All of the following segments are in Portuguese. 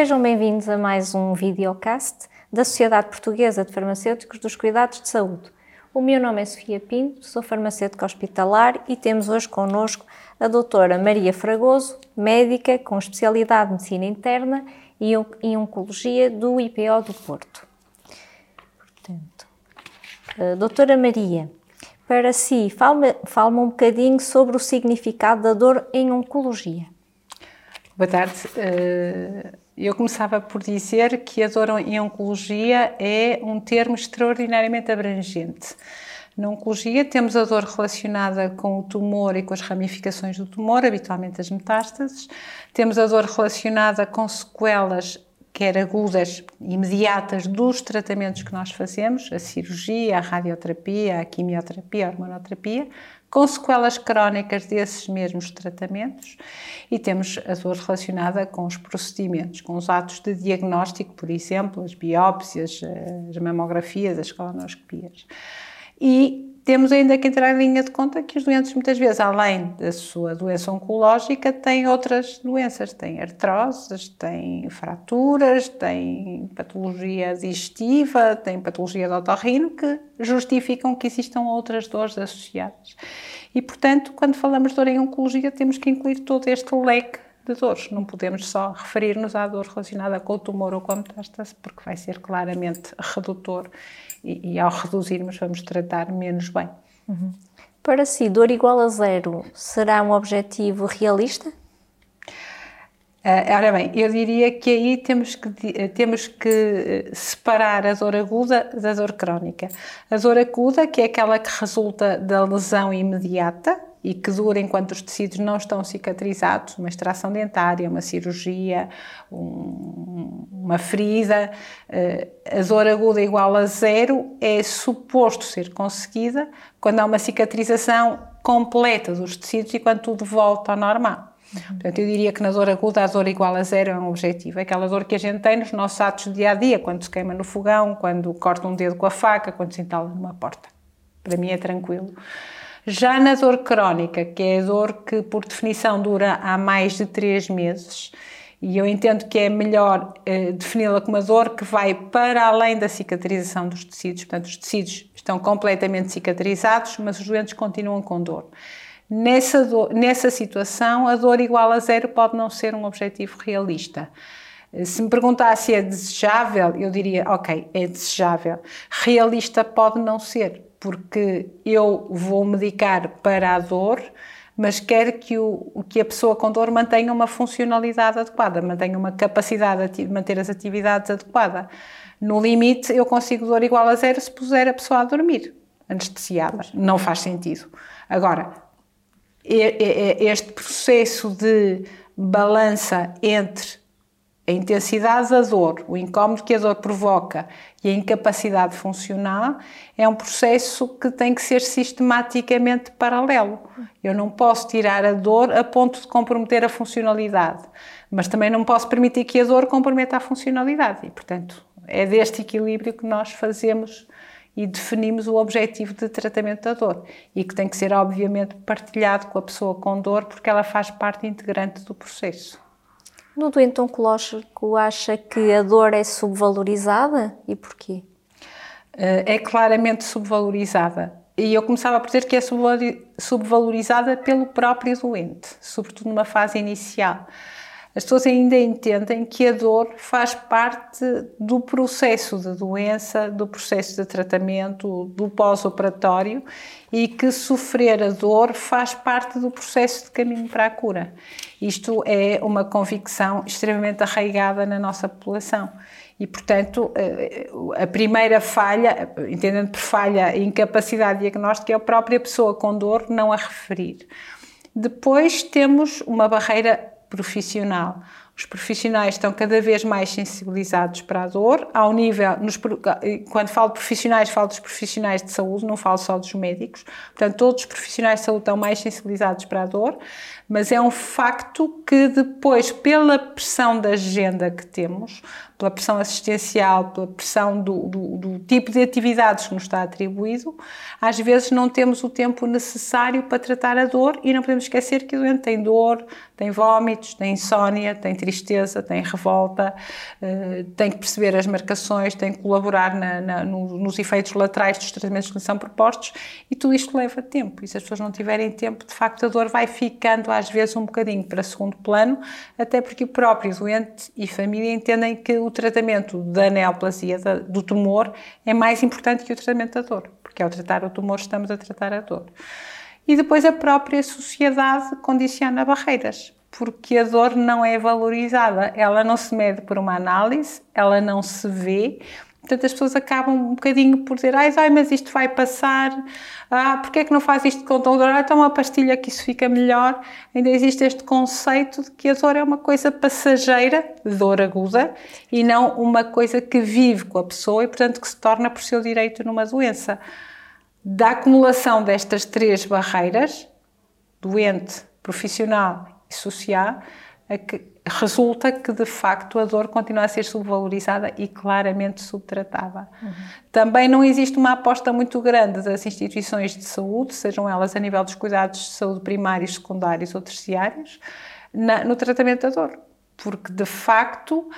Sejam bem-vindos a mais um videocast da Sociedade Portuguesa de Farmacêuticos dos Cuidados de Saúde. O meu nome é Sofia Pinto, sou farmacêutica hospitalar e temos hoje connosco a doutora Maria Fragoso, médica com especialidade de Medicina Interna e Oncologia do IPO do Porto. Portanto, doutora Maria, para si, fale-me fale um bocadinho sobre o significado da dor em Oncologia. Boa tarde. Eh, eu começava por dizer que a dor em oncologia é um termo extraordinariamente abrangente. Na oncologia temos a dor relacionada com o tumor e com as ramificações do tumor, habitualmente as metástases. Temos a dor relacionada com sequelas quer agudas, imediatas dos tratamentos que nós fazemos, a cirurgia, a radioterapia, a quimioterapia, a hormonoterapia, com sequelas crónicas desses mesmos tratamentos e temos a dor relacionada com os procedimentos, com os atos de diagnóstico, por exemplo, as biópsias, as mamografias, as colonoscopias. E temos ainda que entrar em linha de conta que os doentes, muitas vezes, além da sua doença oncológica, têm outras doenças. Têm artroses, têm fraturas, têm patologia digestiva, têm patologia de otorrino, que justificam que existam outras dores associadas. E, portanto, quando falamos de dor em oncologia, temos que incluir todo este leque de dores. Não podemos só referir-nos à dor relacionada com o tumor ou com a metástase, porque vai ser claramente redutor e, e ao reduzirmos vamos tratar menos bem. Uhum. Para si, dor igual a zero será um objetivo realista? Uh, ora bem, eu diria que aí temos que, temos que eh, separar a dor aguda da dor crónica. A dor aguda, que é aquela que resulta da lesão imediata, e que dura enquanto os tecidos não estão cicatrizados, uma extração dentária, uma cirurgia, um, uma ferida, uh, a dor aguda igual a zero é suposto ser conseguida quando há uma cicatrização completa dos tecidos e quando tudo volta ao normal. Uhum. Portanto, eu diria que na dor aguda a dor igual a zero é um objetivo. É aquela dor que a gente tem nos nossos atos do dia a dia, quando se queima no fogão, quando corta um dedo com a faca, quando se entala numa porta. Para mim é tranquilo. Já na dor crónica, que é a dor que por definição dura há mais de três meses, e eu entendo que é melhor eh, defini-la como uma dor que vai para além da cicatrização dos tecidos, portanto, os tecidos estão completamente cicatrizados, mas os doentes continuam com dor. Nessa, dor, nessa situação, a dor igual a zero pode não ser um objetivo realista. Se me perguntasse se é desejável, eu diria, ok, é desejável. Realista pode não ser, porque eu vou medicar para a dor, mas quero que, o, que a pessoa com dor mantenha uma funcionalidade adequada, mantenha uma capacidade de manter as atividades adequada. No limite, eu consigo dor igual a zero se puser a pessoa a dormir, anestesiada. Não faz sentido. Agora, este processo de balança entre a intensidade da dor, o incómodo que a dor provoca e a incapacidade funcional é um processo que tem que ser sistematicamente paralelo. Eu não posso tirar a dor a ponto de comprometer a funcionalidade, mas também não posso permitir que a dor comprometa a funcionalidade. E, portanto, é deste equilíbrio que nós fazemos e definimos o objetivo de tratamento da dor e que tem que ser, obviamente, partilhado com a pessoa com dor porque ela faz parte integrante do processo. No doente oncológico, acha que a dor é subvalorizada e porquê? Eh, é claramente subvalorizada. E eu começava por dizer que é subvalorizada pelo próprio doente, sobretudo numa fase inicial. As pessoas ainda entendem que a dor faz parte do processo de doença, do processo de tratamento, do pós-operatório e que sofrer a dor faz parte do processo de caminho para a cura. Isto é uma convicção extremamente arraigada na nossa população. E, portanto, eh, a primeira falha, entendendo por falha incapacidade diagnóstica, é a própria pessoa com dor não a referir. Depois temos uma barreira profissional. Os profissionais estão cada vez mais sensibilizados para a dor, ao nível, nos, quando falo de profissionais, falo dos profissionais de saúde, não falo só dos médicos. Portanto, todos os profissionais de saúde estão mais sensibilizados para a dor, mas é um facto que depois, pela pressão da agenda que temos, pela pressão assistencial, pela pressão do, do, do, tipo de atividades que nos está atribuído, às vezes não temos o tempo necessário para tratar a dor e não podemos esquecer que o doente tem dor, tem vômitos, tem insónia, tem tristeza, tem revolta, uh, tem que perceber as marcações, tem que colaborar na, na, no, nos efeitos laterais dos tratamentos que lhe são propostos e tudo isto leva tempo. E se as pessoas não tiverem tempo, de facto a dor vai ficando às vezes um bocadinho para segundo plano, até porque o próprio doente e família entendem que o tratamento da neoplasia, da, do tumor, é mais importante que o tratamento da dor, porque ao tratar o tumor estamos a tratar a dor e depois a própria sociedade condiciona barreiras, porque a dor não é valorizada, ela não se mede por uma análise, ela não se vê. Portanto, as pessoas acabam um bocadinho por dizer, ai, ai mas isto vai passar, ah, porque é que não faz isto com dor? Ah, toma uma pastilha que isso fica melhor. Ainda existe este conceito de que a dor é uma coisa passageira, dor aguda, e não uma coisa que vive com a pessoa e, portanto, que se torna por seu direito numa doença da acumulação destas três barreiras, doente, profissional e social, que resulta que de facto a dor continua a ser subvalorizada e claramente subtratada. Uhum. Também não existe uma aposta muito grande das instituições de saúde, sejam elas a nível dos cuidados de saúde primários, secundários ou terciários, na, no tratamento da dor, porque de facto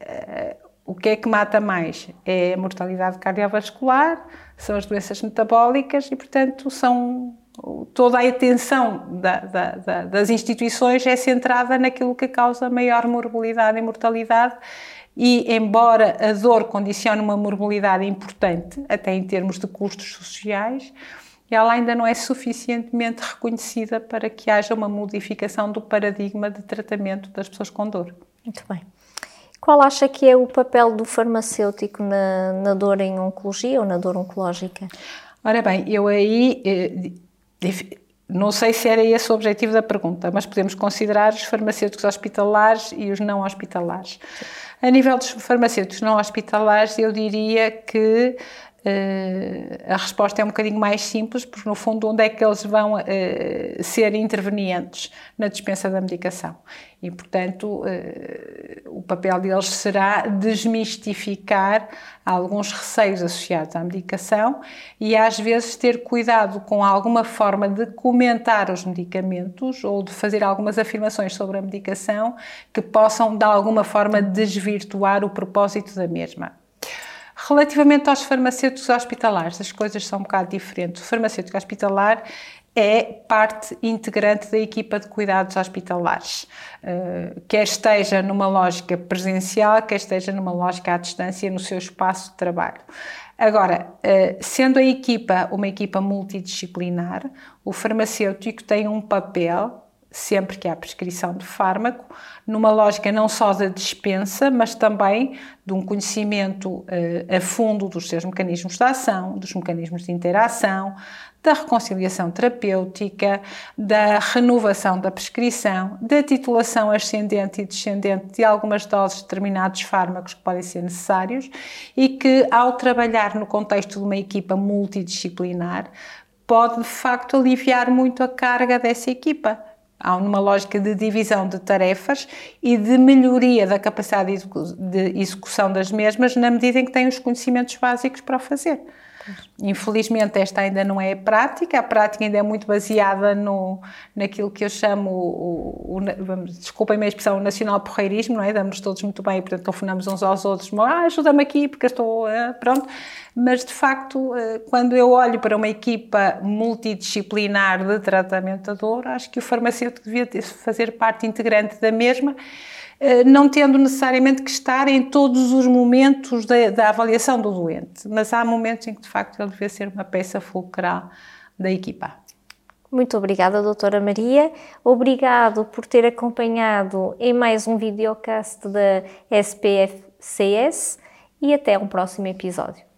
eh, o que é que mata mais? É a mortalidade cardiovascular, são as doenças metabólicas e, portanto, são toda a atenção da, da, da, das instituições é centrada naquilo que causa maior morbilidade e mortalidade e embora a dor condicione uma morbilidade importante, até em termos de custos sociais, ela ainda não é suficientemente reconhecida para que haja uma modificação do paradigma de tratamento das pessoas com dor. Muito bem. Qual acha que é o papel do farmacêutico na, na dor em oncologia ou na dor oncológica? Ora bem, eu aí eh, não sei se era esse o objetivo da pergunta, mas podemos considerar os farmacêuticos hospitalares e os não hospitalares. A nível dos farmacêuticos não hospitalares, eu diria que a resposta é um bocadinho mais simples, porque no fundo, onde é que eles vão uh, ser intervenientes na dispensa da medicação? E, portanto, uh, o papel deles será desmistificar alguns receios associados à medicação e, às vezes, ter cuidado com alguma forma de comentar os medicamentos ou de fazer algumas afirmações sobre a medicação que possam, de alguma forma, desvirtuar o propósito da mesma. Relativamente aos farmacêuticos hospitalares, as coisas são um bocado diferentes. O farmacêutico hospitalar é parte integrante da equipa de cuidados hospitalares, uh, quer esteja numa lógica presencial, quer esteja numa lógica à distância no seu espaço de trabalho. Agora, uh, sendo a equipa uma equipa multidisciplinar, o farmacêutico tem um papel sempre que há prescrição de fármaco, numa lógica não só da dispensa, mas também de um conhecimento uh, a fundo dos seus mecanismos de ação, dos mecanismos de interação, da reconciliação terapêutica, da renovação da prescrição, da titulação ascendente e descendente de algumas doses de determinados fármacos que podem ser necessários e que, ao trabalhar no contexto de uma equipa multidisciplinar, pode de facto aliviar muito a carga dessa equipa Há uma lógica de divisão de tarefas e de melhoria da capacidade de execução das mesmas na medida em que têm os conhecimentos básicos para o fazer. Infelizmente, esta ainda não é a prática, a prática ainda é muito baseada no, naquilo que eu chamo, o, o, desculpem a expressão, o nacional porreirismo, não é? Damos todos muito bem, portanto, telefonamos uns aos outros, ah, ajuda-me aqui porque estou, uh, pronto. Mas, de facto, uh, quando eu olho para uma equipa multidisciplinar de tratamento da dor, acho que o farmacêutico devia fazer parte integrante da mesma eh, não tendo necessariamente que estar em todos os momentos da, da, avaliação do doente, mas há momentos em que de facto ele deve ser uma peça fulcral da equipa. Muito obrigada, doutora Maria. Obrigado por ter acompanhado em mais um videocast da SPFCS e até um próximo episódio.